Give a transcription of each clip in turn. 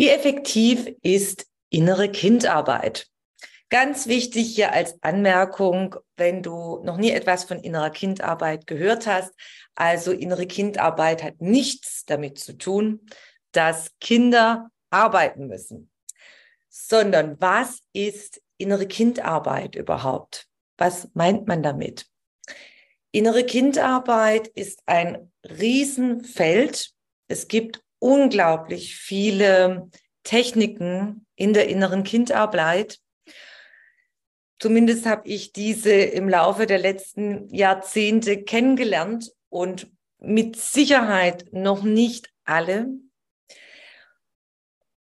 Wie effektiv ist innere Kindarbeit? Ganz wichtig hier als Anmerkung, wenn du noch nie etwas von innerer Kindarbeit gehört hast. Also innere Kindarbeit hat nichts damit zu tun, dass Kinder arbeiten müssen, sondern was ist innere Kindarbeit überhaupt? Was meint man damit? Innere Kindarbeit ist ein Riesenfeld. Es gibt unglaublich viele Techniken in der inneren Kindarbeit. Zumindest habe ich diese im Laufe der letzten Jahrzehnte kennengelernt und mit Sicherheit noch nicht alle.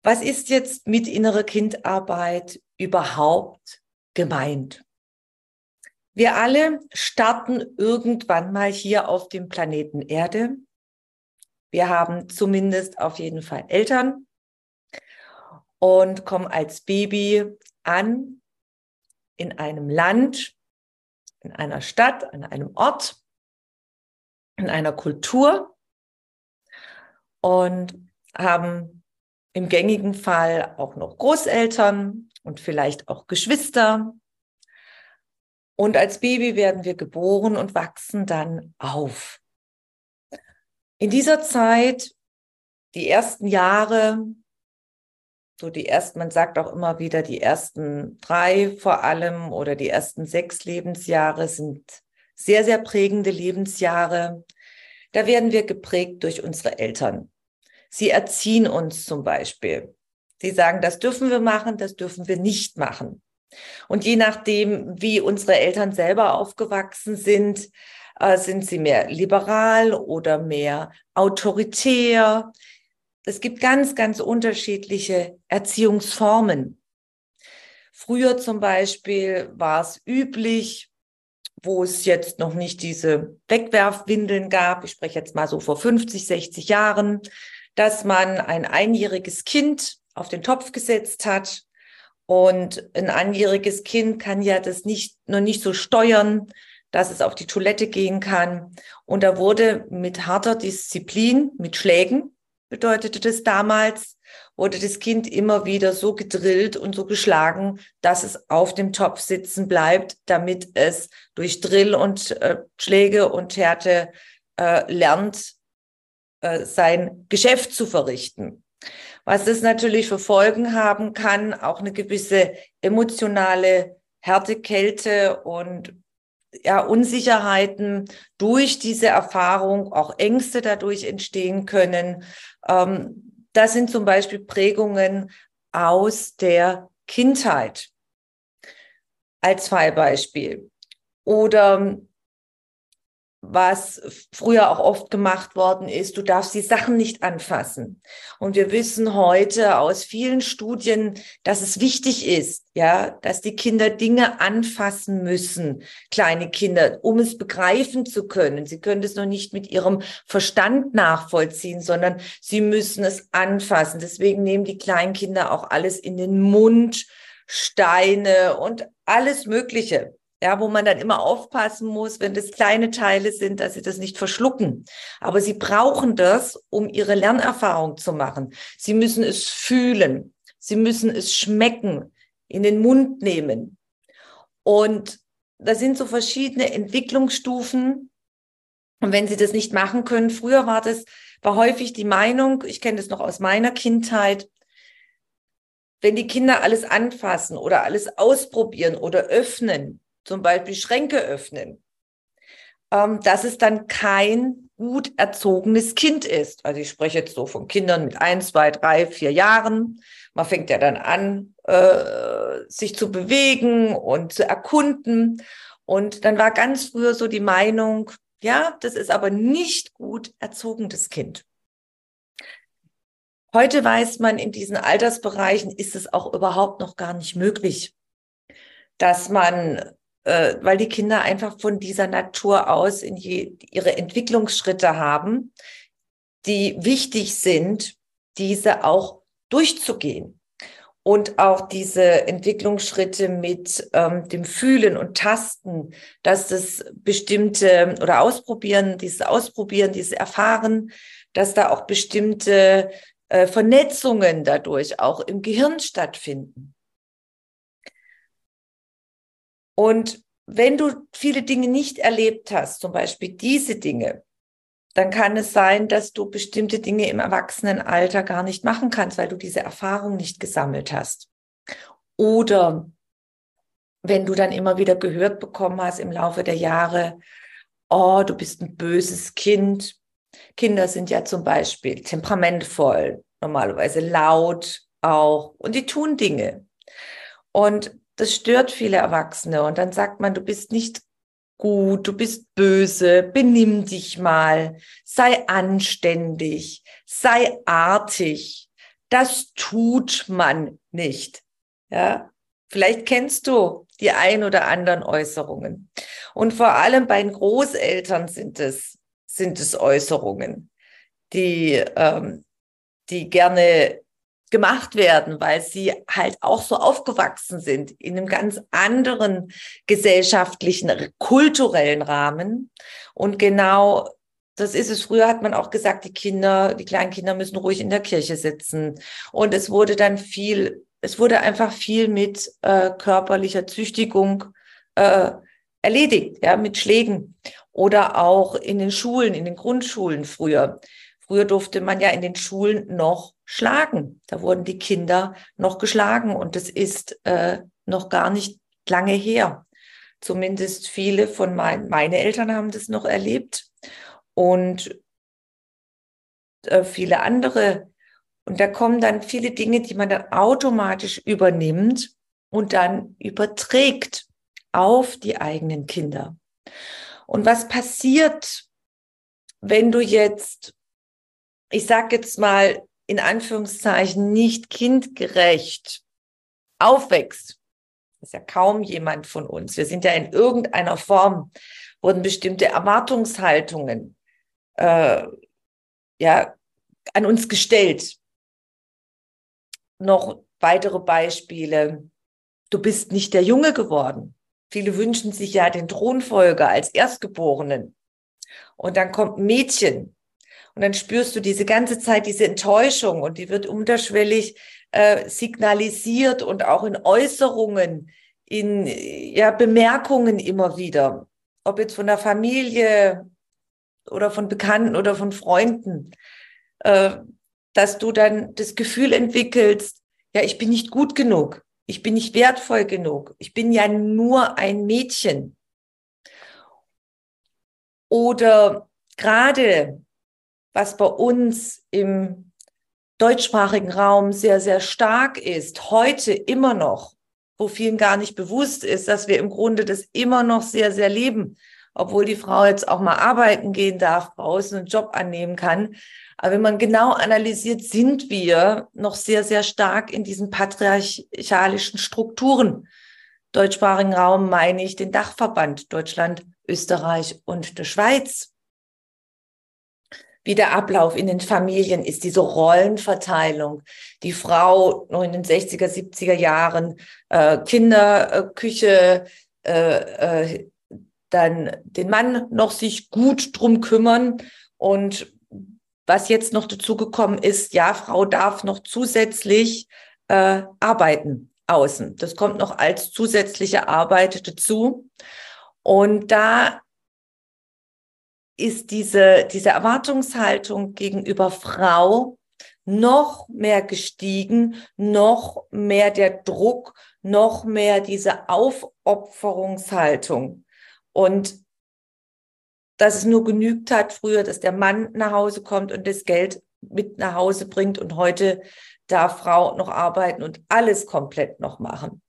Was ist jetzt mit innerer Kindarbeit überhaupt gemeint? Wir alle starten irgendwann mal hier auf dem Planeten Erde wir haben zumindest auf jeden Fall Eltern und kommen als Baby an in einem Land, in einer Stadt, an einem Ort, in einer Kultur und haben im gängigen Fall auch noch Großeltern und vielleicht auch Geschwister. Und als Baby werden wir geboren und wachsen dann auf. In dieser Zeit, die ersten Jahre, so die ersten, man sagt auch immer wieder, die ersten drei vor allem oder die ersten sechs Lebensjahre sind sehr, sehr prägende Lebensjahre. Da werden wir geprägt durch unsere Eltern. Sie erziehen uns zum Beispiel. Sie sagen, das dürfen wir machen, das dürfen wir nicht machen. Und je nachdem, wie unsere Eltern selber aufgewachsen sind, äh, sind sie mehr liberal oder mehr autoritär? Es gibt ganz, ganz unterschiedliche Erziehungsformen. Früher zum Beispiel war es üblich, wo es jetzt noch nicht diese Wegwerfwindeln gab, ich spreche jetzt mal so vor 50, 60 Jahren, dass man ein einjähriges Kind auf den Topf gesetzt hat. Und ein einjähriges Kind kann ja das nicht, noch nicht so steuern, dass es auf die Toilette gehen kann. Und da wurde mit harter Disziplin, mit Schlägen, bedeutete das damals, wurde das Kind immer wieder so gedrillt und so geschlagen, dass es auf dem Topf sitzen bleibt, damit es durch Drill und äh, Schläge und Härte äh, lernt, äh, sein Geschäft zu verrichten. Was das natürlich für Folgen haben kann, auch eine gewisse emotionale Härte, Kälte und ja, Unsicherheiten durch diese Erfahrung, auch Ängste dadurch entstehen können. Ähm, das sind zum Beispiel Prägungen aus der Kindheit als Fallbeispiel. Oder was früher auch oft gemacht worden ist, du darfst die Sachen nicht anfassen. Und wir wissen heute aus vielen Studien, dass es wichtig ist, ja, dass die Kinder Dinge anfassen müssen, kleine Kinder, um es begreifen zu können. Sie können es noch nicht mit ihrem Verstand nachvollziehen, sondern sie müssen es anfassen. Deswegen nehmen die kleinen Kinder auch alles in den Mund, Steine und alles Mögliche ja, wo man dann immer aufpassen muss, wenn das kleine Teile sind, dass sie das nicht verschlucken. Aber sie brauchen das, um ihre Lernerfahrung zu machen. Sie müssen es fühlen. Sie müssen es schmecken, in den Mund nehmen. Und da sind so verschiedene Entwicklungsstufen. Und wenn sie das nicht machen können, früher war das, war häufig die Meinung, ich kenne das noch aus meiner Kindheit, wenn die Kinder alles anfassen oder alles ausprobieren oder öffnen, zum Beispiel Schränke öffnen, ähm, dass es dann kein gut erzogenes Kind ist. Also ich spreche jetzt so von Kindern mit ein, zwei, drei, vier Jahren. Man fängt ja dann an, äh, sich zu bewegen und zu erkunden. Und dann war ganz früher so die Meinung, ja, das ist aber nicht gut erzogenes Kind. Heute weiß man, in diesen Altersbereichen ist es auch überhaupt noch gar nicht möglich, dass man, äh, weil die Kinder einfach von dieser Natur aus in je, ihre Entwicklungsschritte haben, die wichtig sind, diese auch durchzugehen und auch diese Entwicklungsschritte mit ähm, dem Fühlen und Tasten, dass das bestimmte oder Ausprobieren, dieses Ausprobieren, dieses Erfahren, dass da auch bestimmte äh, Vernetzungen dadurch auch im Gehirn stattfinden. Und wenn du viele Dinge nicht erlebt hast, zum Beispiel diese Dinge, dann kann es sein, dass du bestimmte Dinge im Erwachsenenalter gar nicht machen kannst, weil du diese Erfahrung nicht gesammelt hast. Oder wenn du dann immer wieder gehört bekommen hast im Laufe der Jahre, oh, du bist ein böses Kind. Kinder sind ja zum Beispiel temperamentvoll, normalerweise laut auch und die tun Dinge. Und das stört viele Erwachsene. Und dann sagt man, du bist nicht gut, du bist böse, benimm dich mal, sei anständig, sei artig. Das tut man nicht. Ja, vielleicht kennst du die ein oder anderen Äußerungen. Und vor allem bei den Großeltern sind es, sind es Äußerungen, die, ähm, die gerne gemacht werden, weil sie halt auch so aufgewachsen sind in einem ganz anderen gesellschaftlichen, kulturellen Rahmen. Und genau das ist es. Früher hat man auch gesagt, die Kinder, die kleinen Kinder müssen ruhig in der Kirche sitzen. Und es wurde dann viel, es wurde einfach viel mit äh, körperlicher Züchtigung äh, erledigt, ja, mit Schlägen. Oder auch in den Schulen, in den Grundschulen früher. Früher durfte man ja in den Schulen noch schlagen. Da wurden die Kinder noch geschlagen und das ist äh, noch gar nicht lange her. Zumindest viele von meinen, meine Eltern haben das noch erlebt und äh, viele andere. Und da kommen dann viele Dinge, die man dann automatisch übernimmt und dann überträgt auf die eigenen Kinder. Und was passiert, wenn du jetzt ich sage jetzt mal in Anführungszeichen, nicht kindgerecht aufwächst, ist ja kaum jemand von uns. Wir sind ja in irgendeiner Form, wurden bestimmte Erwartungshaltungen äh, ja, an uns gestellt. Noch weitere Beispiele. Du bist nicht der Junge geworden. Viele wünschen sich ja den Thronfolger als Erstgeborenen. Und dann kommt Mädchen und dann spürst du diese ganze Zeit diese Enttäuschung und die wird unterschwellig äh, signalisiert und auch in Äußerungen, in ja, Bemerkungen immer wieder. Ob jetzt von der Familie oder von Bekannten oder von Freunden, äh, dass du dann das Gefühl entwickelst, ja, ich bin nicht gut genug, ich bin nicht wertvoll genug, ich bin ja nur ein Mädchen. Oder gerade was bei uns im deutschsprachigen Raum sehr, sehr stark ist, heute immer noch, wo vielen gar nicht bewusst ist, dass wir im Grunde das immer noch sehr, sehr leben, obwohl die Frau jetzt auch mal arbeiten gehen darf, draußen einen Job annehmen kann. Aber wenn man genau analysiert, sind wir noch sehr, sehr stark in diesen patriarchalischen Strukturen. Deutschsprachigen Raum meine ich den Dachverband Deutschland, Österreich und der Schweiz wie der Ablauf in den Familien ist, diese Rollenverteilung. Die Frau noch in den 60er, 70er Jahren, äh, Kinderküche, äh, äh, dann den Mann noch sich gut drum kümmern. Und was jetzt noch dazu gekommen ist, ja, Frau darf noch zusätzlich äh, arbeiten außen. Das kommt noch als zusätzliche Arbeit dazu. Und da ist diese, diese Erwartungshaltung gegenüber Frau noch mehr gestiegen, noch mehr der Druck, noch mehr diese Aufopferungshaltung. Und dass es nur genügt hat früher, dass der Mann nach Hause kommt und das Geld mit nach Hause bringt und heute darf Frau noch arbeiten und alles komplett noch machen.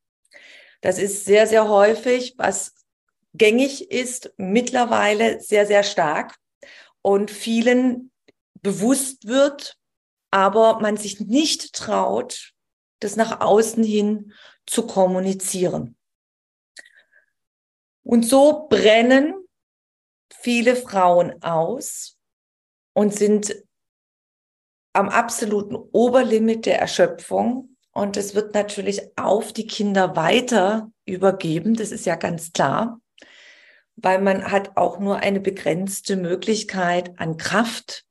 Das ist sehr, sehr häufig, was gängig ist, mittlerweile sehr, sehr stark und vielen bewusst wird, aber man sich nicht traut, das nach außen hin zu kommunizieren. Und so brennen viele Frauen aus und sind am absoluten Oberlimit der Erschöpfung. Und es wird natürlich auf die Kinder weiter übergeben, das ist ja ganz klar, weil man hat auch nur eine begrenzte Möglichkeit an Kraft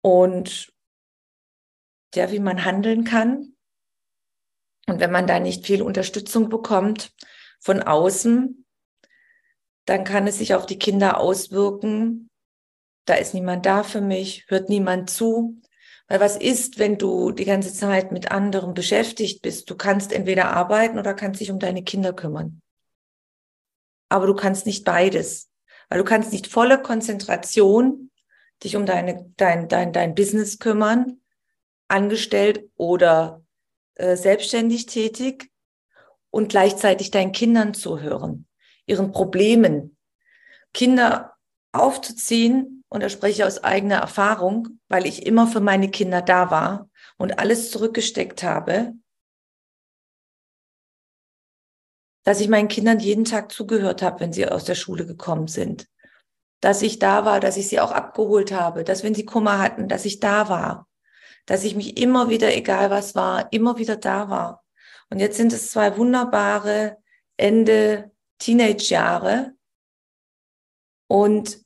und ja, wie man handeln kann. Und wenn man da nicht viel Unterstützung bekommt von außen, dann kann es sich auf die Kinder auswirken. Da ist niemand da für mich, hört niemand zu. Weil was ist, wenn du die ganze Zeit mit anderen beschäftigt bist? Du kannst entweder arbeiten oder kannst dich um deine Kinder kümmern. Aber du kannst nicht beides. Weil du kannst nicht volle Konzentration dich um deine, dein, dein, dein Business kümmern, angestellt oder äh, selbstständig tätig und gleichzeitig deinen Kindern zuhören, ihren Problemen. Kinder aufzuziehen, und da spreche ich aus eigener Erfahrung, weil ich immer für meine Kinder da war und alles zurückgesteckt habe, dass ich meinen Kindern jeden Tag zugehört habe, wenn sie aus der Schule gekommen sind. Dass ich da war, dass ich sie auch abgeholt habe, dass wenn sie Kummer hatten, dass ich da war dass ich mich immer wieder, egal was war, immer wieder da war. Und jetzt sind es zwei wunderbare Ende Teenage-Jahre. Und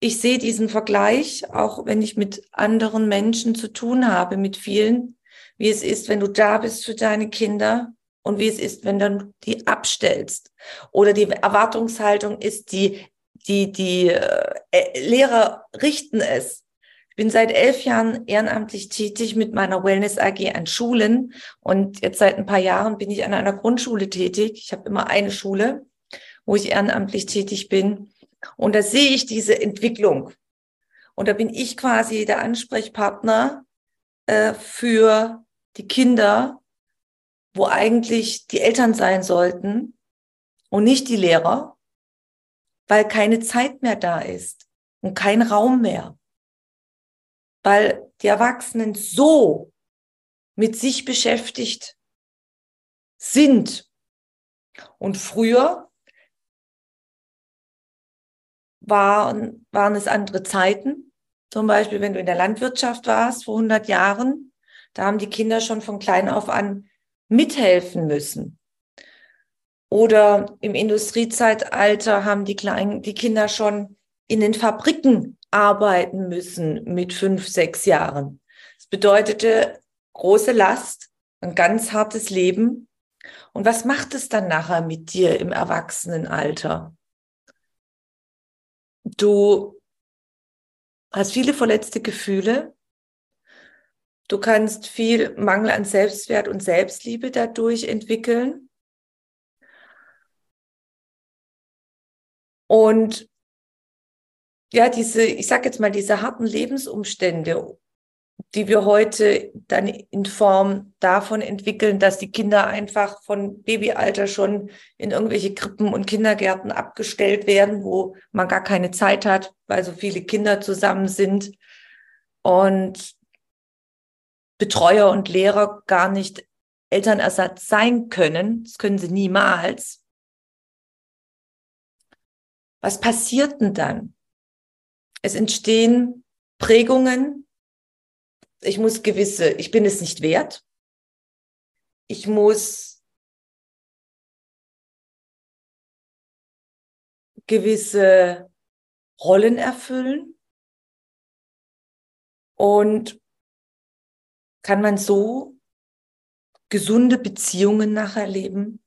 ich sehe diesen Vergleich, auch wenn ich mit anderen Menschen zu tun habe, mit vielen, wie es ist, wenn du da bist für deine Kinder und wie es ist, wenn du die abstellst. Oder die Erwartungshaltung ist, die, die, die äh, Lehrer richten es ich bin seit elf Jahren ehrenamtlich tätig mit meiner Wellness AG an Schulen und jetzt seit ein paar Jahren bin ich an einer Grundschule tätig. Ich habe immer eine Schule, wo ich ehrenamtlich tätig bin und da sehe ich diese Entwicklung und da bin ich quasi der Ansprechpartner äh, für die Kinder, wo eigentlich die Eltern sein sollten und nicht die Lehrer, weil keine Zeit mehr da ist und kein Raum mehr weil die Erwachsenen so mit sich beschäftigt sind. Und früher waren, waren es andere Zeiten. Zum Beispiel, wenn du in der Landwirtschaft warst vor 100 Jahren, da haben die Kinder schon von klein auf an mithelfen müssen. Oder im Industriezeitalter haben die, kleinen, die Kinder schon in den Fabriken arbeiten müssen mit fünf, sechs Jahren. Das bedeutete große Last, ein ganz hartes Leben. Und was macht es dann nachher mit dir im Erwachsenenalter? Du hast viele verletzte Gefühle. Du kannst viel Mangel an Selbstwert und Selbstliebe dadurch entwickeln. Und ja, diese, ich sag jetzt mal, diese harten Lebensumstände, die wir heute dann in Form davon entwickeln, dass die Kinder einfach von Babyalter schon in irgendwelche Krippen und Kindergärten abgestellt werden, wo man gar keine Zeit hat, weil so viele Kinder zusammen sind und Betreuer und Lehrer gar nicht Elternersatz sein können. Das können sie niemals. Was passiert denn dann? Es entstehen Prägungen. Ich muss gewisse, ich bin es nicht wert. Ich muss gewisse Rollen erfüllen. Und kann man so gesunde Beziehungen nachher leben?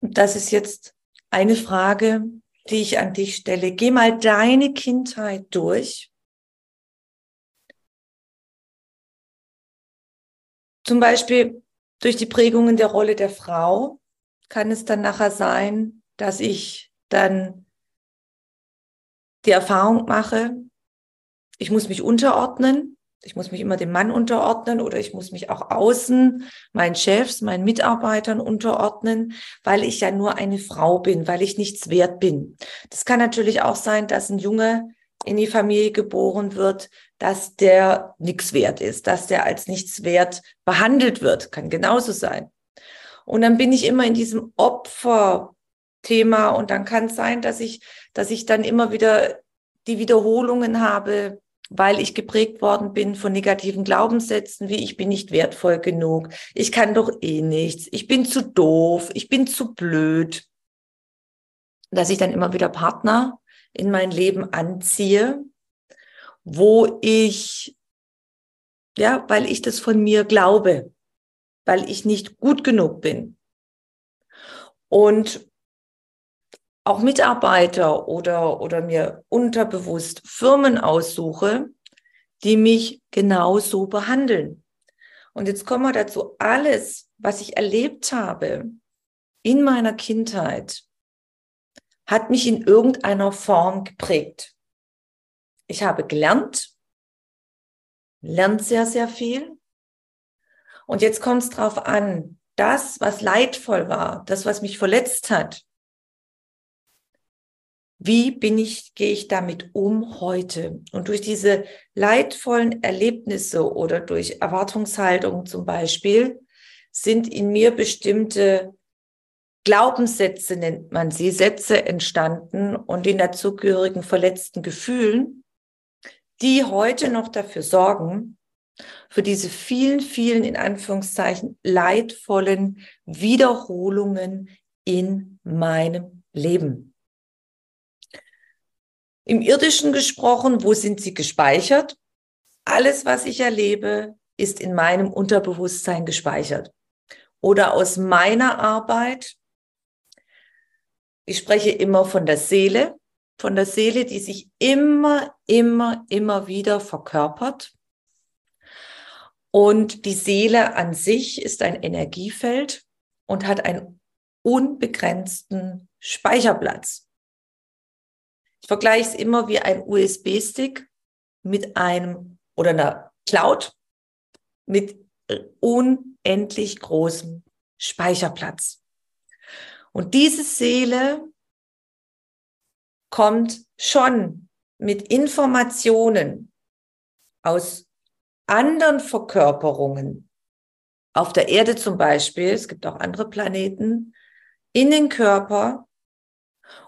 Das ist jetzt eine Frage, die ich an dich stelle. Geh mal deine Kindheit durch. Zum Beispiel durch die Prägungen der Rolle der Frau kann es dann nachher sein, dass ich dann die Erfahrung mache, ich muss mich unterordnen, Ich muss mich immer dem Mann unterordnen oder ich muss mich auch außen meinen Chefs, meinen Mitarbeitern unterordnen, weil ich ja nur eine Frau bin, weil ich nichts wert bin. Das kann natürlich auch sein, dass ein Junge in die Familie geboren wird, dass der nichts wert ist, dass der als nichts wert behandelt wird. Kann genauso sein. Und dann bin ich immer in diesem Opferthema und dann kann es sein, dass ich, dass ich dann immer wieder die Wiederholungen habe, weil ich geprägt worden bin von negativen Glaubenssätzen, wie ich bin nicht wertvoll genug, ich kann doch eh nichts, ich bin zu doof, ich bin zu blöd, dass ich dann immer wieder Partner in mein Leben anziehe, wo ich, ja, weil ich das von mir glaube, weil ich nicht gut genug bin. Und auch Mitarbeiter oder, oder mir unterbewusst Firmen aussuche, die mich genauso behandeln. Und jetzt kommen wir dazu, alles, was ich erlebt habe in meiner Kindheit, hat mich in irgendeiner Form geprägt. Ich habe gelernt, lernt sehr, sehr viel. Und jetzt kommt es drauf an, das, was leidvoll war, das, was mich verletzt hat, wie bin ich, gehe ich damit um heute? Und durch diese leidvollen Erlebnisse oder durch Erwartungshaltung zum Beispiel sind in mir bestimmte Glaubenssätze nennt man sie, Sätze entstanden und in dazugehörigen verletzten Gefühlen, die heute noch dafür sorgen, für diese vielen, vielen, in Anführungszeichen, leidvollen Wiederholungen in meinem Leben. Im irdischen gesprochen, wo sind sie gespeichert? Alles, was ich erlebe, ist in meinem Unterbewusstsein gespeichert. Oder aus meiner Arbeit ich spreche immer von der Seele, von der Seele, die sich immer, immer, immer wieder verkörpert. Und die Seele an sich ist ein Energiefeld und hat einen unbegrenzten Speicherplatz. Ich vergleiche es immer wie ein USB-Stick mit einem oder einer Cloud mit unendlich großem Speicherplatz. Und diese Seele kommt schon mit Informationen aus anderen Verkörperungen, auf der Erde zum Beispiel, es gibt auch andere Planeten, in den Körper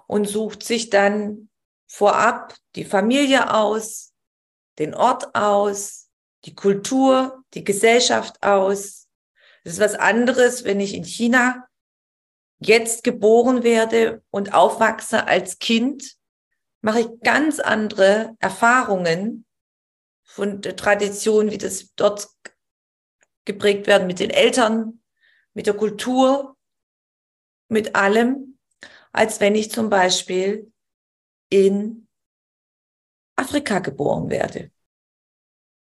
und sucht sich dann vorab die Familie aus, den Ort aus, die Kultur, die Gesellschaft aus. Das ist was anderes, wenn ich in China jetzt geboren werde und aufwachse als Kind, mache ich ganz andere Erfahrungen von der Tradition, wie das dort geprägt werden mit den Eltern, mit der Kultur, mit allem, als wenn ich zum Beispiel in Afrika geboren werde.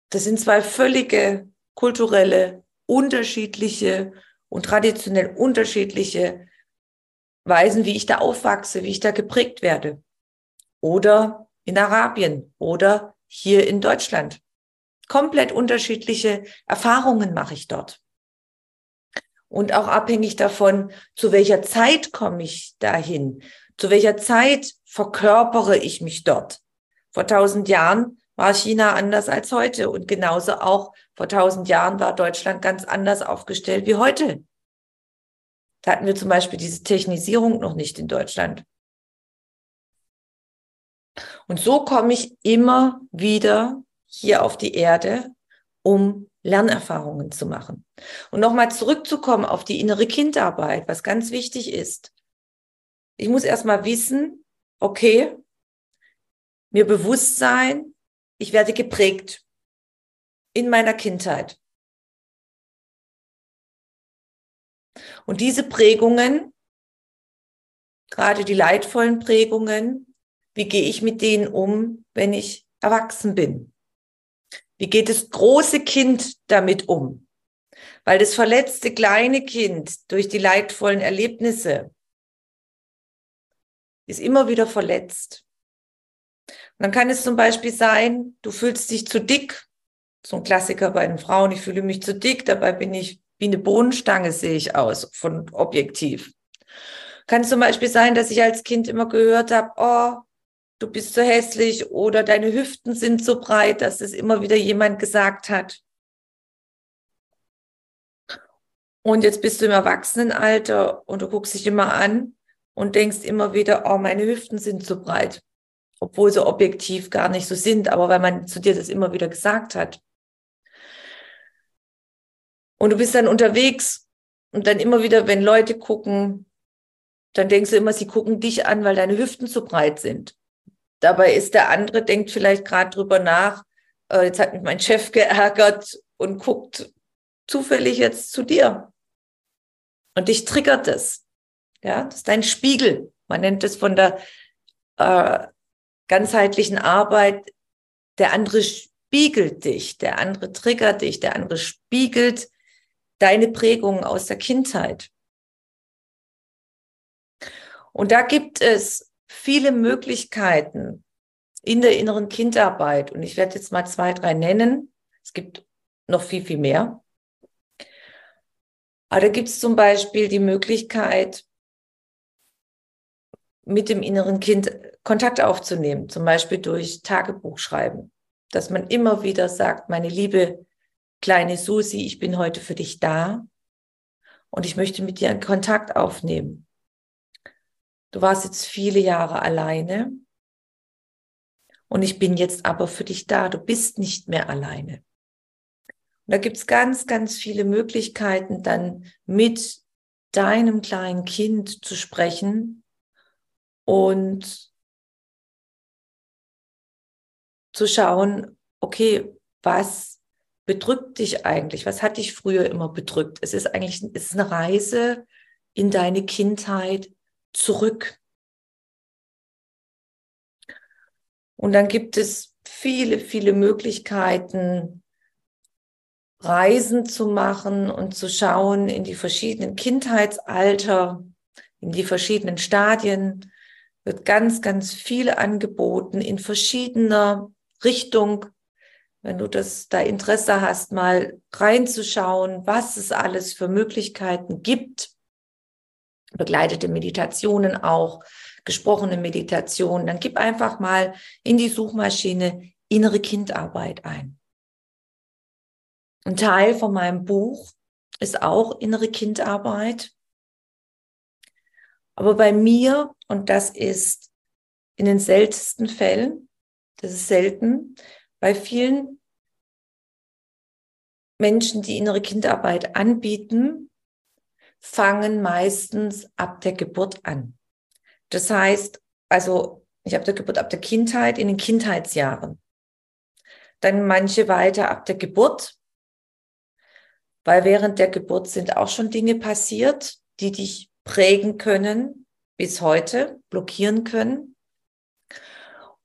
Das sind zwei völlige kulturelle, unterschiedliche und traditionell unterschiedliche Weisen, wie ich da aufwachse, wie ich da geprägt werde. Oder in Arabien oder hier in Deutschland. Komplett unterschiedliche Erfahrungen mache ich dort. Und auch abhängig davon, zu welcher Zeit komme ich dahin, zu welcher Zeit verkörpere ich mich dort. Vor tausend Jahren war China anders als heute und genauso auch vor tausend Jahren war Deutschland ganz anders aufgestellt wie heute. Da hatten wir zum Beispiel diese Technisierung noch nicht in Deutschland. Und so komme ich immer wieder hier auf die Erde, um Lernerfahrungen zu machen. Und nochmal zurückzukommen auf die innere Kindarbeit, was ganz wichtig ist. Ich muss erstmal wissen, okay, mir bewusst sein, ich werde geprägt in meiner Kindheit. Und diese Prägungen, gerade die leidvollen Prägungen, wie gehe ich mit denen um, wenn ich erwachsen bin? Wie geht das große Kind damit um? Weil das verletzte kleine Kind durch die leidvollen Erlebnisse ist immer wieder verletzt. Und dann kann es zum Beispiel sein, du fühlst dich zu dick So ein Klassiker bei den Frauen, ich fühle mich zu dick, dabei bin ich wie eine Bohnenstange, sehe ich aus, von objektiv. Kann zum Beispiel sein, dass ich als Kind immer gehört habe, oh, du bist so hässlich oder deine Hüften sind so breit, dass es immer wieder jemand gesagt hat. Und jetzt bist du im Erwachsenenalter und du guckst dich immer an und denkst immer wieder, oh, meine Hüften sind so breit. Obwohl sie objektiv gar nicht so sind, aber weil man zu dir das immer wieder gesagt hat. Und du bist dann unterwegs und dann immer wieder, wenn Leute gucken, dann denkst du immer, sie gucken dich an, weil deine Hüften zu breit sind. Dabei ist der andere, denkt vielleicht gerade drüber nach, äh, jetzt hat mich mein Chef geärgert und guckt zufällig jetzt zu dir. Und dich triggert es. Ja, das ist dein Spiegel. Man nennt es von der äh, ganzheitlichen Arbeit, der andere spiegelt dich, der andere triggert dich, der andere spiegelt deine Prägungen aus der Kindheit. Und da gibt es viele Möglichkeiten in der inneren Kindarbeit. Und ich werde jetzt mal zwei, drei nennen. Es gibt noch viel, viel mehr. Aber da gibt es zum Beispiel die Möglichkeit, mit dem inneren Kind Kontakt aufzunehmen, zum Beispiel durch Tagebuchschreiben, dass man immer wieder sagt, meine liebe kleine Susi, ich bin heute für dich da und ich möchte mit dir einen Kontakt aufnehmen. Du warst jetzt viele Jahre alleine und ich bin jetzt aber für dich da. Du bist nicht mehr alleine. Und da gibt's ganz, ganz viele Möglichkeiten, dann mit deinem kleinen Kind zu sprechen und zu schauen, okay, was bedrückt dich eigentlich? Was hat dich früher immer bedrückt? Es ist eigentlich es ist eine Reise in deine Kindheit zurück. Und dann gibt es viele, viele Möglichkeiten, Reisen zu machen und zu schauen in die verschiedenen Kindheitsalter, in die verschiedenen Stadien, wird ganz, ganz viel angeboten in verschiedener Richtung. Wenn du das da Interesse hast, mal reinzuschauen, was es alles für Möglichkeiten gibt. Begleitete Meditationen auch, gesprochene Meditationen. Dann gib einfach mal in die Suchmaschine innere Kindarbeit ein. Ein Teil von meinem Buch ist auch innere Kindarbeit. Aber bei mir, und das ist in den seltensten Fällen, das ist selten, bei vielen Menschen, die innere Kindarbeit anbieten, fangen meistens ab der Geburt an. Das heißt, also ich habe der Geburt ab der Kindheit in den Kindheitsjahren. Dann manche weiter ab der Geburt, weil während der Geburt sind auch schon Dinge passiert, die dich prägen können bis heute, blockieren können.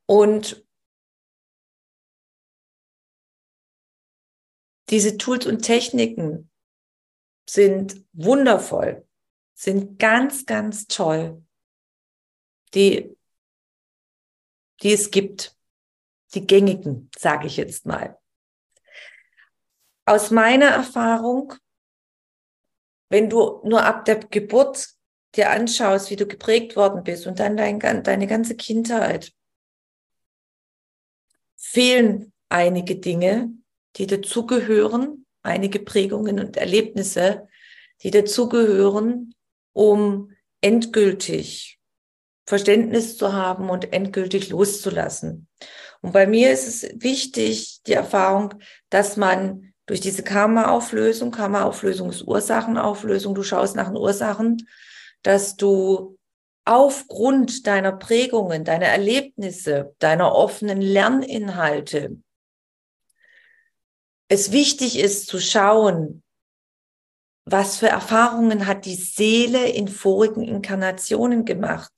Und diese Tools und Techniken sind wundervoll, sind ganz, ganz toll, die, die es gibt, die gängigen, sage ich jetzt mal aus meiner Erfahrung, wenn du nur ab der Geburt dir anschaust, wie du geprägt worden bist und dann dein, deine ganze Kindheit, fehlen einige Dinge, die dazugehören, einige Prägungen und Erlebnisse, die dazugehören, um endgültig Verständnis zu haben und endgültig loszulassen. Und bei mir ist es wichtig, die Erfahrung, dass man durch diese Karma-Auflösung, Karma-Auflösung ist Ursachenauflösung, du schaust nach den Ursachen, dass du aufgrund deiner Prägungen, deiner Erlebnisse, deiner offenen Lerninhalte, es wichtig ist zu schauen, was für Erfahrungen hat die Seele in vorigen Inkarnationen gemacht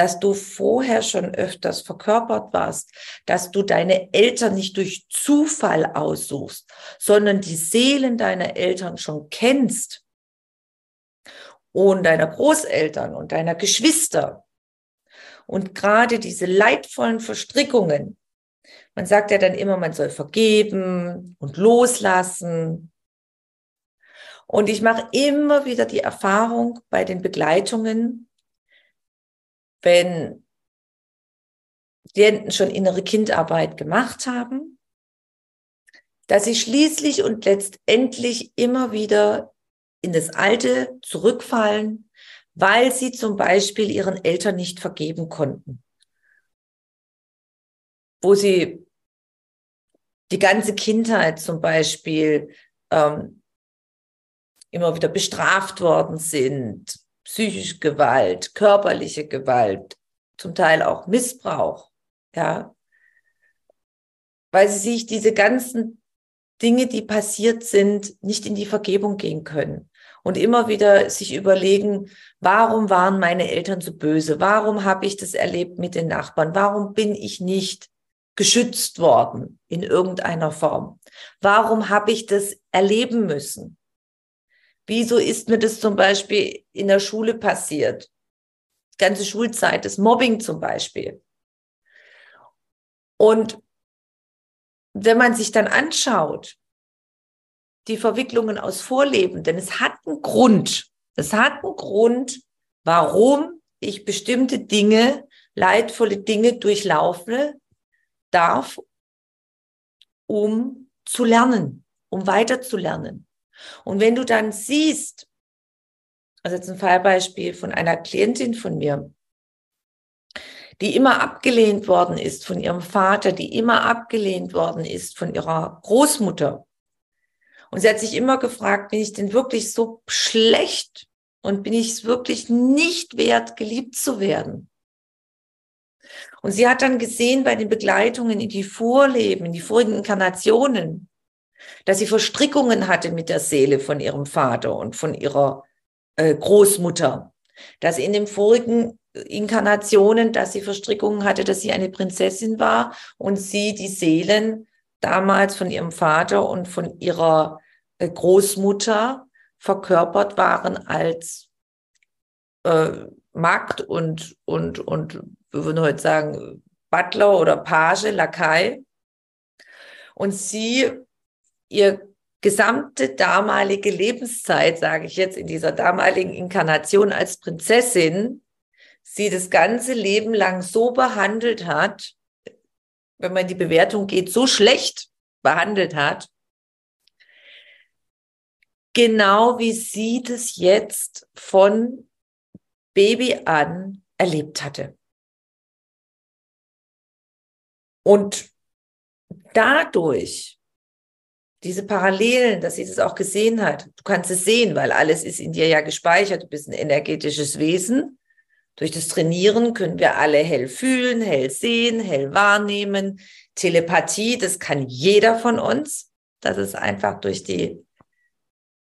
dass du vorher schon öfters verkörpert warst, dass du deine Eltern nicht durch Zufall aussuchst, sondern die Seelen deiner Eltern schon kennst und deiner Großeltern und deiner Geschwister. Und gerade diese leidvollen Verstrickungen Man sagt ja dann immer, man soll vergeben und loslassen. Und ich mache immer wieder die Erfahrung bei den Begleitungen, wenn Klienten schon innere Kindarbeit gemacht haben, dass sie schließlich und letztendlich immer wieder in das Alte zurückfallen, weil sie zum Beispiel ihren Eltern nicht vergeben konnten. Wo sie die ganze Kindheit zum Beispiel ähm, immer wieder bestraft worden sind, psychische Gewalt, körperliche Gewalt, zum Teil auch Missbrauch, ja, weil sie sich diese ganzen Dinge, die passiert sind, nicht in die Vergebung gehen können und immer wieder sich überlegen, warum waren meine Eltern so böse? Warum habe ich das erlebt mit den Nachbarn? Warum bin ich nicht geschützt worden in irgendeiner Form? Warum habe ich das erleben müssen? Wieso ist mir das zum Beispiel in der Schule passiert? Die ganze Schulzeit, das Mobbing zum Beispiel. Und wenn man sich dann anschaut, die Verwicklungen aus Vorleben, denn es hat einen Grund. Es hat einen Grund, warum ich bestimmte Dinge, leidvolle Dinge durchlaufe darf, um zu lernen, um weiter zu lernen. Und wenn du dann siehst, also jetzt ein Fallbeispiel von einer Klientin von mir, die immer abgelehnt worden ist von ihrem Vater, die immer abgelehnt worden ist von ihrer Großmutter. Und sie hat sich immer gefragt, bin ich denn wirklich so schlecht und bin ich es wirklich nicht wert, geliebt zu werden? Und sie hat dann gesehen bei den Begleitungen in die Vorleben, in die vorigen Inkarnationen, dass sie Verstrickungen hatte mit der Seele von ihrem Vater und von ihrer äh, Großmutter, dass in den vorigen Inkarnationen, dass sie Verstrickungen hatte, dass sie eine Prinzessin war und sie die Seelen damals von ihrem Vater und von ihrer äh, Großmutter verkörpert waren als äh, Magd und, und, und wir würden heute sagen, Butler oder Page, Lakai. Und sie, ihr gesamte damalige Lebenszeit, sage ich jetzt, in dieser damaligen Inkarnation als Prinzessin, sie das ganze Leben lang so behandelt hat, wenn man die Bewertung geht, so schlecht behandelt hat, genau wie sie das jetzt von Baby an erlebt hatte. Und dadurch, diese Parallelen, dass sie das auch gesehen hat, du kannst es sehen, weil alles ist in dir ja gespeichert, du bist ein energetisches Wesen. Durch das Trainieren können wir alle hell fühlen, hell sehen, hell wahrnehmen. Telepathie, das kann jeder von uns. Das ist einfach durch die,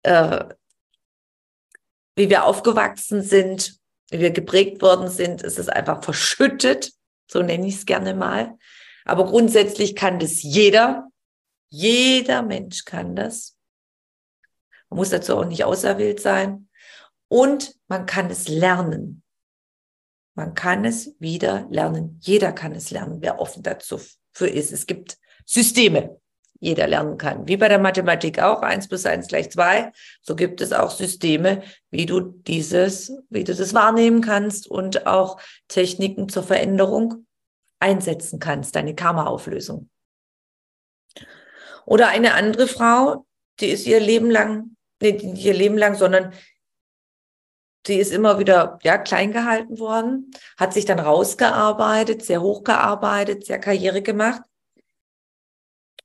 äh, wie wir aufgewachsen sind, wie wir geprägt worden sind, ist es einfach verschüttet. So nenne ich es gerne mal. Aber grundsätzlich kann das jeder. Jeder Mensch kann das. Man muss dazu auch nicht auserwählt sein. Und man kann es lernen. Man kann es wieder lernen. Jeder kann es lernen, wer offen dazu für ist. Es gibt Systeme, jeder lernen kann. Wie bei der Mathematik auch, eins plus eins gleich zwei. So gibt es auch Systeme, wie du dieses, wie du das wahrnehmen kannst und auch Techniken zur Veränderung einsetzen kannst, deine Karma-Auflösung. Oder eine andere Frau, die ist ihr Leben lang, nicht ihr Leben lang, sondern die ist immer wieder ja, klein gehalten worden, hat sich dann rausgearbeitet, sehr hochgearbeitet, sehr Karriere gemacht.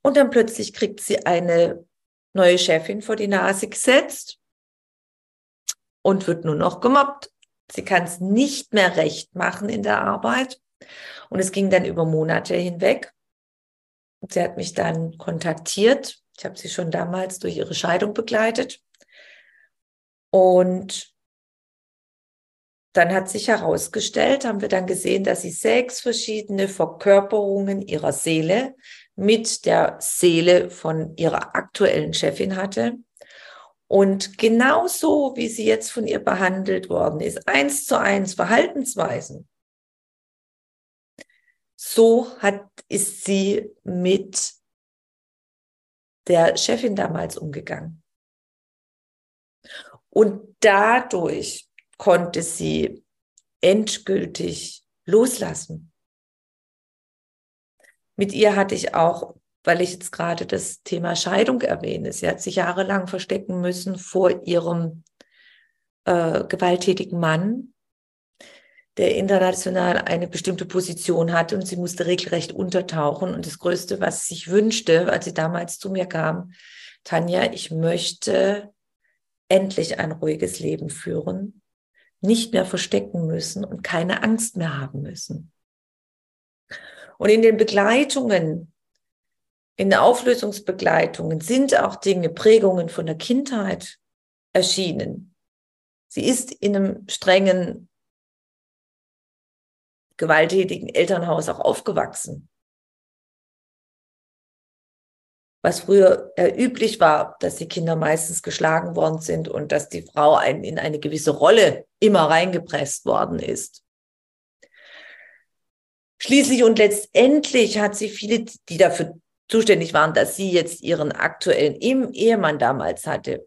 Und dann plötzlich kriegt sie eine neue Chefin vor die Nase gesetzt und wird nur noch gemobbt. Sie kann es nicht mehr recht machen in der Arbeit. Und es ging dann über Monate hinweg. Sie hat mich dann kontaktiert. Ich habe sie schon damals durch ihre Scheidung begleitet. Und dann hat sich herausgestellt, haben wir dann gesehen, dass sie sechs verschiedene Verkörperungen ihrer Seele mit der Seele von ihrer aktuellen Chefin hatte. Und genauso, wie sie jetzt von ihr behandelt worden ist, eins zu eins Verhaltensweisen, so hat, ist sie mit der Chefin damals umgegangen. Und dadurch konnte sie endgültig loslassen. Mit ihr hatte ich auch, weil ich jetzt gerade das Thema Scheidung erwähne, sie hat sich jahrelang verstecken müssen vor ihrem äh, gewalttätigen Mann, der international eine bestimmte Position hatte und sie musste regelrecht untertauchen. Und das Größte, was sie sich wünschte, als sie damals zu mir kam, Tanja, ich möchte endlich ein ruhiges Leben führen, nicht mehr verstecken müssen und keine Angst mehr haben müssen. Und in den Begleitungen, in den Auflösungsbegleitungen sind auch Dinge, Prägungen von der Kindheit erschienen. Sie ist in einem strengen, gewalttätigen Elternhaus auch aufgewachsen was früher üblich war, dass die Kinder meistens geschlagen worden sind und dass die Frau in eine gewisse Rolle immer reingepresst worden ist. Schließlich und letztendlich hat sie viele, die dafür zuständig waren, dass sie jetzt ihren aktuellen Ehemann damals hatte.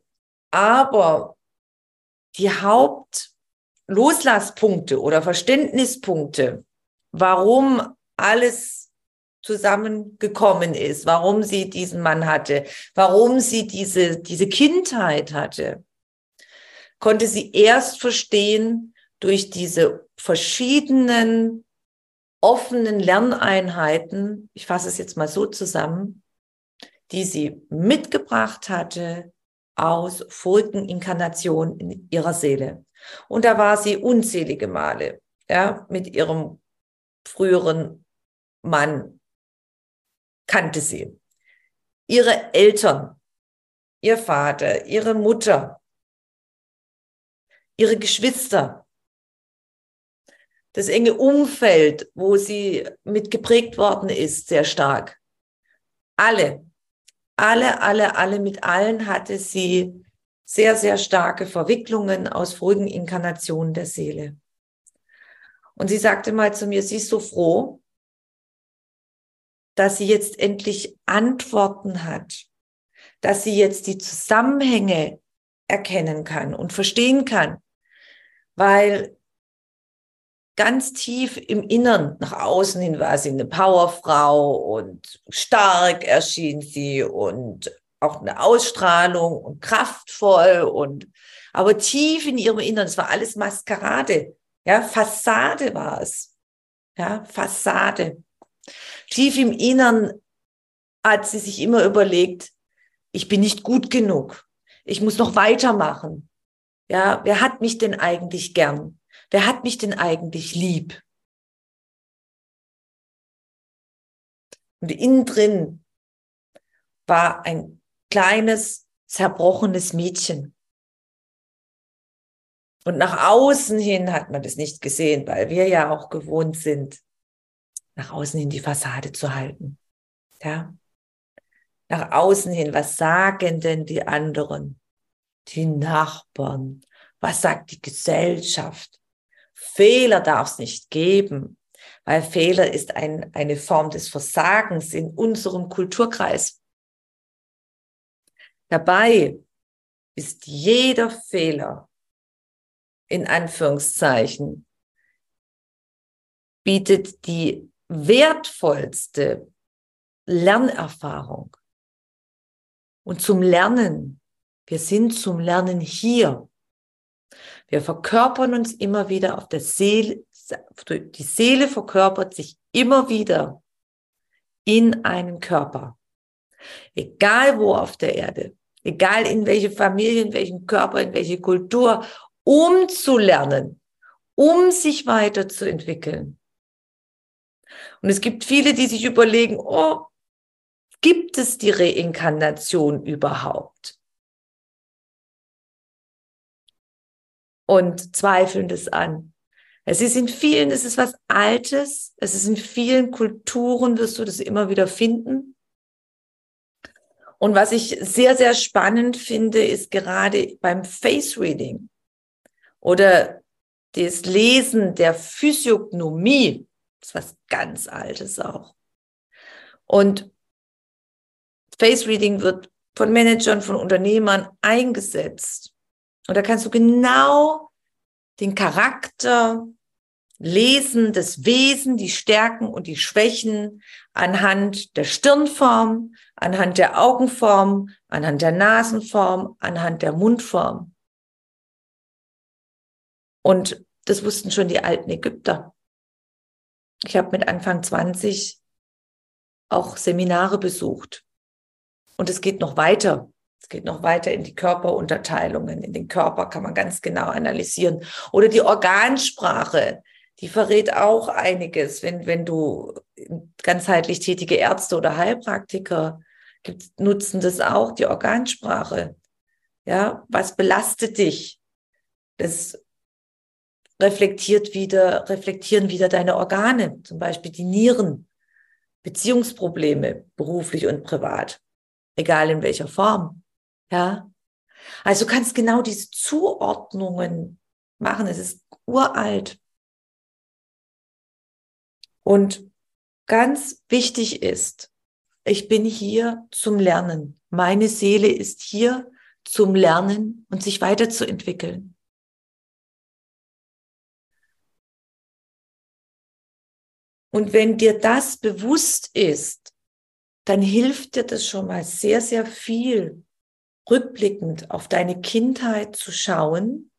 Aber die Hauptloslasspunkte oder Verständnispunkte, warum alles zusammengekommen ist, warum sie diesen Mann hatte, warum sie diese, diese Kindheit hatte, konnte sie erst verstehen durch diese verschiedenen offenen Lerneinheiten, ich fasse es jetzt mal so zusammen, die sie mitgebracht hatte aus vorigen Inkarnationen in ihrer Seele. Und da war sie unzählige Male, ja, mit ihrem früheren Mann kannte sie. Ihre Eltern, ihr Vater, ihre Mutter, ihre Geschwister, das enge Umfeld, wo sie mitgeprägt worden ist, sehr stark. Alle, alle, alle, alle, mit allen hatte sie sehr, sehr starke Verwicklungen aus vorigen Inkarnationen der Seele. Und sie sagte mal zu mir, sie ist so froh, dass sie jetzt endlich Antworten hat, dass sie jetzt die Zusammenhänge erkennen kann und verstehen kann, weil ganz tief im Innern, nach außen hin war sie eine Powerfrau und stark erschien sie und auch eine Ausstrahlung und kraftvoll und aber tief in ihrem Innern, es war alles Maskerade, ja, Fassade war es, ja, Fassade. Tief im Innern hat sie sich immer überlegt, ich bin nicht gut genug. Ich muss noch weitermachen. Ja, wer hat mich denn eigentlich gern? Wer hat mich denn eigentlich lieb? Und innen drin war ein kleines, zerbrochenes Mädchen. Und nach außen hin hat man das nicht gesehen, weil wir ja auch gewohnt sind, nach außen hin die Fassade zu halten. Ja. Nach außen hin, was sagen denn die anderen? Die Nachbarn. Was sagt die Gesellschaft? Fehler darf es nicht geben, weil Fehler ist ein, eine Form des Versagens in unserem Kulturkreis. Dabei ist jeder Fehler in Anführungszeichen bietet die wertvollste Lernerfahrung. Und zum Lernen, wir sind zum Lernen hier. Wir verkörpern uns immer wieder auf der Seele, die Seele verkörpert sich immer wieder in einem Körper. Egal wo auf der Erde, egal in welche Familie, in welchem Körper, in welche Kultur, um zu lernen, um sich weiterzuentwickeln. Und es gibt viele, die sich überlegen, oh, gibt es die Reinkarnation überhaupt? Und zweifeln das an. Es ist in vielen, es ist was Altes, es ist in vielen Kulturen, wirst du das immer wieder finden. Und was ich sehr, sehr spannend finde, ist gerade beim Face Reading oder das Lesen der Physiognomie Das ist was ganz Altes auch. Und Face Reading wird von Managern, von Unternehmern eingesetzt. Und da kannst du genau den Charakter lesen, das Wesen, die Stärken und die Schwächen anhand der Stirnform, anhand der Augenform, anhand der Nasenform, anhand der Mundform. Und das wussten schon die alten Ägypter. Ich habe mit Anfang 20 auch Seminare besucht. Und es geht noch weiter. Es geht noch weiter in die Körperunterteilungen. In den Körper kann man ganz genau analysieren. Oder die Organsprache, die verrät auch einiges, wenn, wenn du ganzheitlich tätige Ärzte oder Heilpraktiker gibt, nutzen das auch, die Organsprache. Ja, was belastet dich? Das reflektiert wieder, reflektieren wieder deine Organe, zum Beispiel die Nieren, Beziehungsprobleme, beruflich und privat, egal in welcher Form. Ja. Also du kannst genau diese Zuordnungen machen. Es ist uralt. Und ganz wichtig ist, ich bin hier zum Lernen. Meine Seele ist hier zum Lernen und sich weiterzuentwickeln. Und wenn dir das bewusst ist, dann hilft dir das schon mal sehr, sehr viel, rückblickend auf deine Kindheit zu schauen,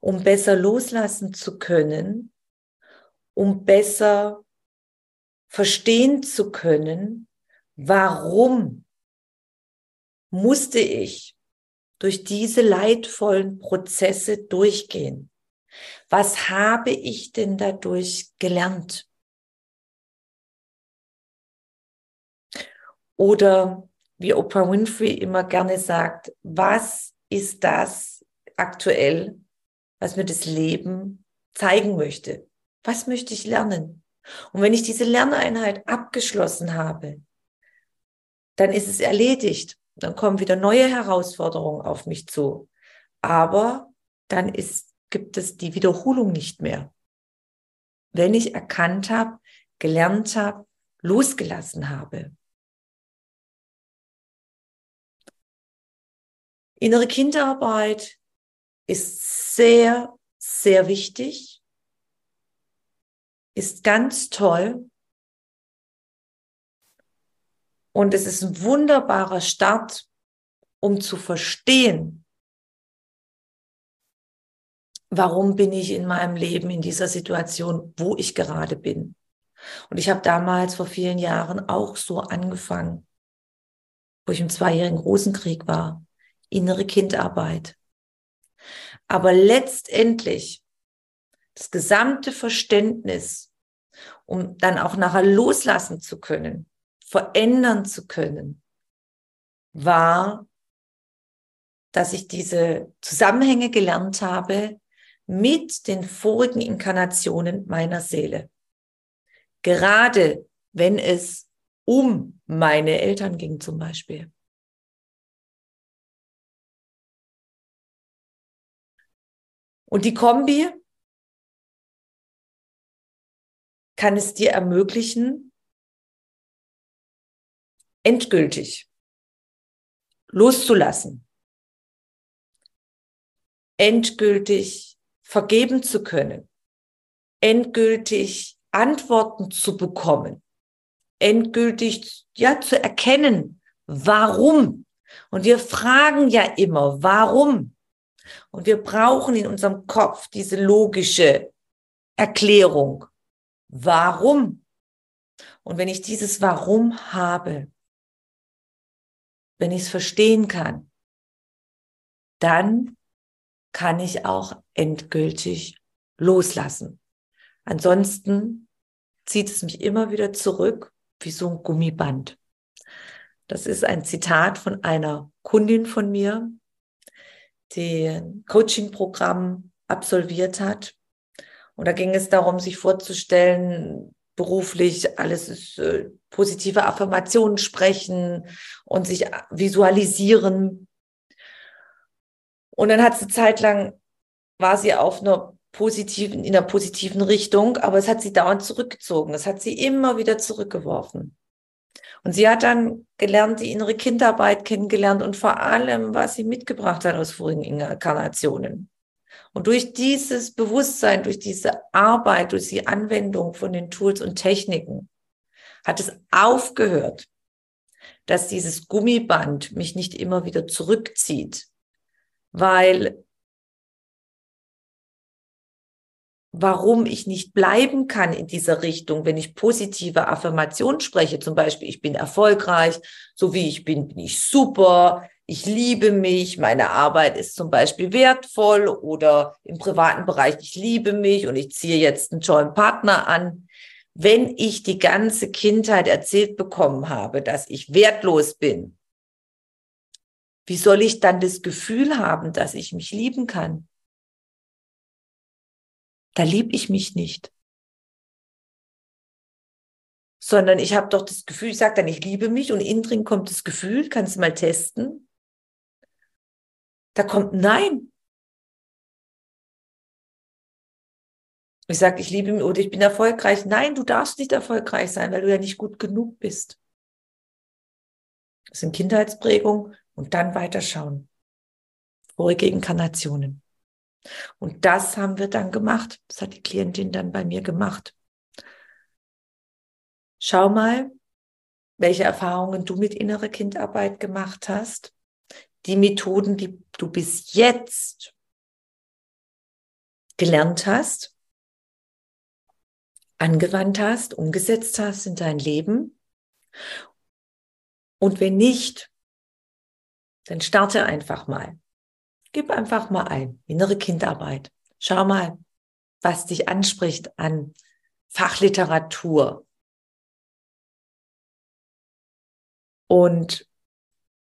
um besser loslassen zu können, um besser verstehen zu können, warum musste ich durch diese leidvollen Prozesse durchgehen. Was habe ich denn dadurch gelernt? Oder wie Oprah Winfrey immer gerne sagt, was ist das aktuell, was mir das Leben zeigen möchte? Was möchte ich lernen? Und wenn ich diese Lerneinheit abgeschlossen habe, dann ist es erledigt. Dann kommen wieder neue Herausforderungen auf mich zu. Aber dann ist gibt es die Wiederholung nicht mehr. Wenn ich erkannt habe, gelernt habe, losgelassen habe. Innere Kinderarbeit ist sehr, sehr wichtig, ist ganz toll und es ist ein wunderbarer Start, um zu verstehen, warum bin ich in meinem Leben in dieser Situation, wo ich gerade bin. Und ich habe damals vor vielen Jahren auch so angefangen, wo ich im zweijährigen Rosenkrieg war, innere Kindarbeit. Aber letztendlich das gesamte Verständnis, um dann auch nachher loslassen zu können, verändern zu können, war, dass ich diese Zusammenhänge gelernt habe, mit den vorigen Inkarnationen meiner Seele. Gerade wenn es um meine Eltern ging zum Beispiel. Und die Kombi kann es dir ermöglichen, endgültig loszulassen, endgültig vergeben zu können, endgültig Antworten zu bekommen, endgültig ja zu erkennen, warum. Und wir fragen ja immer, warum? Und wir brauchen in unserem Kopf diese logische Erklärung. Warum? Und wenn ich dieses Warum habe, wenn ich es verstehen kann, dann kann ich auch endgültig loslassen. Ansonsten zieht es mich immer wieder zurück wie so ein Gummiband. Das ist ein Zitat von einer Kundin von mir, die ein Coaching-Programm absolviert hat. Und da ging es darum, sich vorzustellen, beruflich, alles ist äh, positive Affirmationen sprechen und sich visualisieren. Und dann hat sie zeitlang, war sie auf einer positiven, in einer positiven Richtung, aber es hat sie dauernd zurückgezogen. Es hat sie immer wieder zurückgeworfen. Und sie hat dann gelernt, die innere Kindarbeit kennengelernt und vor allem, was sie mitgebracht hat aus vorigen Inkarnationen. Und durch dieses Bewusstsein, durch diese Arbeit, durch die Anwendung von den Tools und Techniken hat es aufgehört, dass dieses Gummiband mich nicht immer wieder zurückzieht, weil warum ich nicht bleiben kann in dieser Richtung, wenn ich positive Affirmationen spreche, zum Beispiel, ich bin erfolgreich, so wie ich bin, bin ich super, ich liebe mich, meine Arbeit ist zum Beispiel wertvoll oder im privaten Bereich, ich liebe mich und ich ziehe jetzt einen tollen Partner an. Wenn ich die ganze Kindheit erzählt bekommen habe, dass ich wertlos bin, wie soll ich dann das Gefühl haben, dass ich mich lieben kann? Da liebe ich mich nicht. Sondern ich habe doch das Gefühl, ich sage dann, ich liebe mich und innen drin kommt das Gefühl, kannst du mal testen. Da kommt Nein. Ich sage, ich liebe mich oder ich bin erfolgreich. Nein, du darfst nicht erfolgreich sein, weil du ja nicht gut genug bist. Das sind Kindheitsprägungen und dann weiterschauen. Vorige Inkarnationen. Und das haben wir dann gemacht. Das hat die Klientin dann bei mir gemacht. Schau mal, welche Erfahrungen du mit innere Kindarbeit gemacht hast. Die Methoden, die du bis jetzt gelernt hast, angewandt hast, umgesetzt hast in dein Leben. Und wenn nicht, dann starte einfach mal. Gib einfach mal ein, innere Kindarbeit. Schau mal, was dich anspricht an Fachliteratur. Und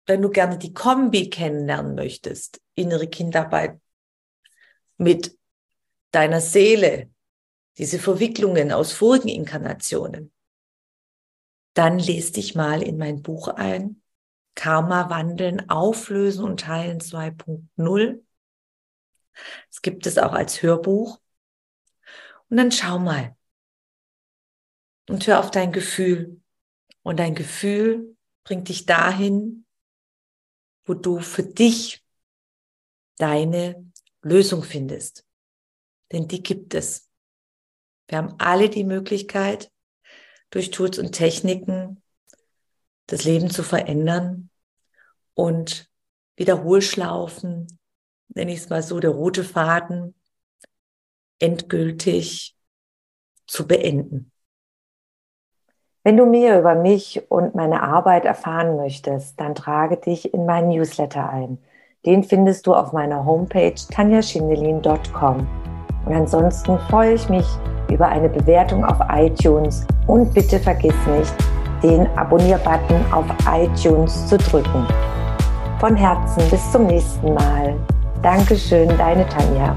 wenn du gerne die Kombi kennenlernen möchtest, innere Kindarbeit mit deiner Seele, diese Verwicklungen aus vorigen Inkarnationen, dann lest dich mal in mein Buch ein, Karma wandeln, auflösen und heilen 2.0. Es gibt es auch als Hörbuch. Und dann schau mal und hör auf dein Gefühl. Und dein Gefühl bringt dich dahin, wo du für dich deine Lösung findest. Denn die gibt es. Wir haben alle die Möglichkeit, durch Tools und Techniken das Leben zu verändern und Wiederholschlaufen, nenne ich es mal so, der rote Faden, endgültig zu beenden. Wenn du mehr über mich und meine Arbeit erfahren möchtest, dann trage dich in meinen Newsletter ein. Den findest du auf meiner Homepage tanjaschindelin.com. Und ansonsten freue ich mich über eine Bewertung auf iTunes und bitte vergiss nicht, den Abonnier-Button auf iTunes zu drücken. Von Herzen bis zum nächsten Mal. Dankeschön, deine Tanja.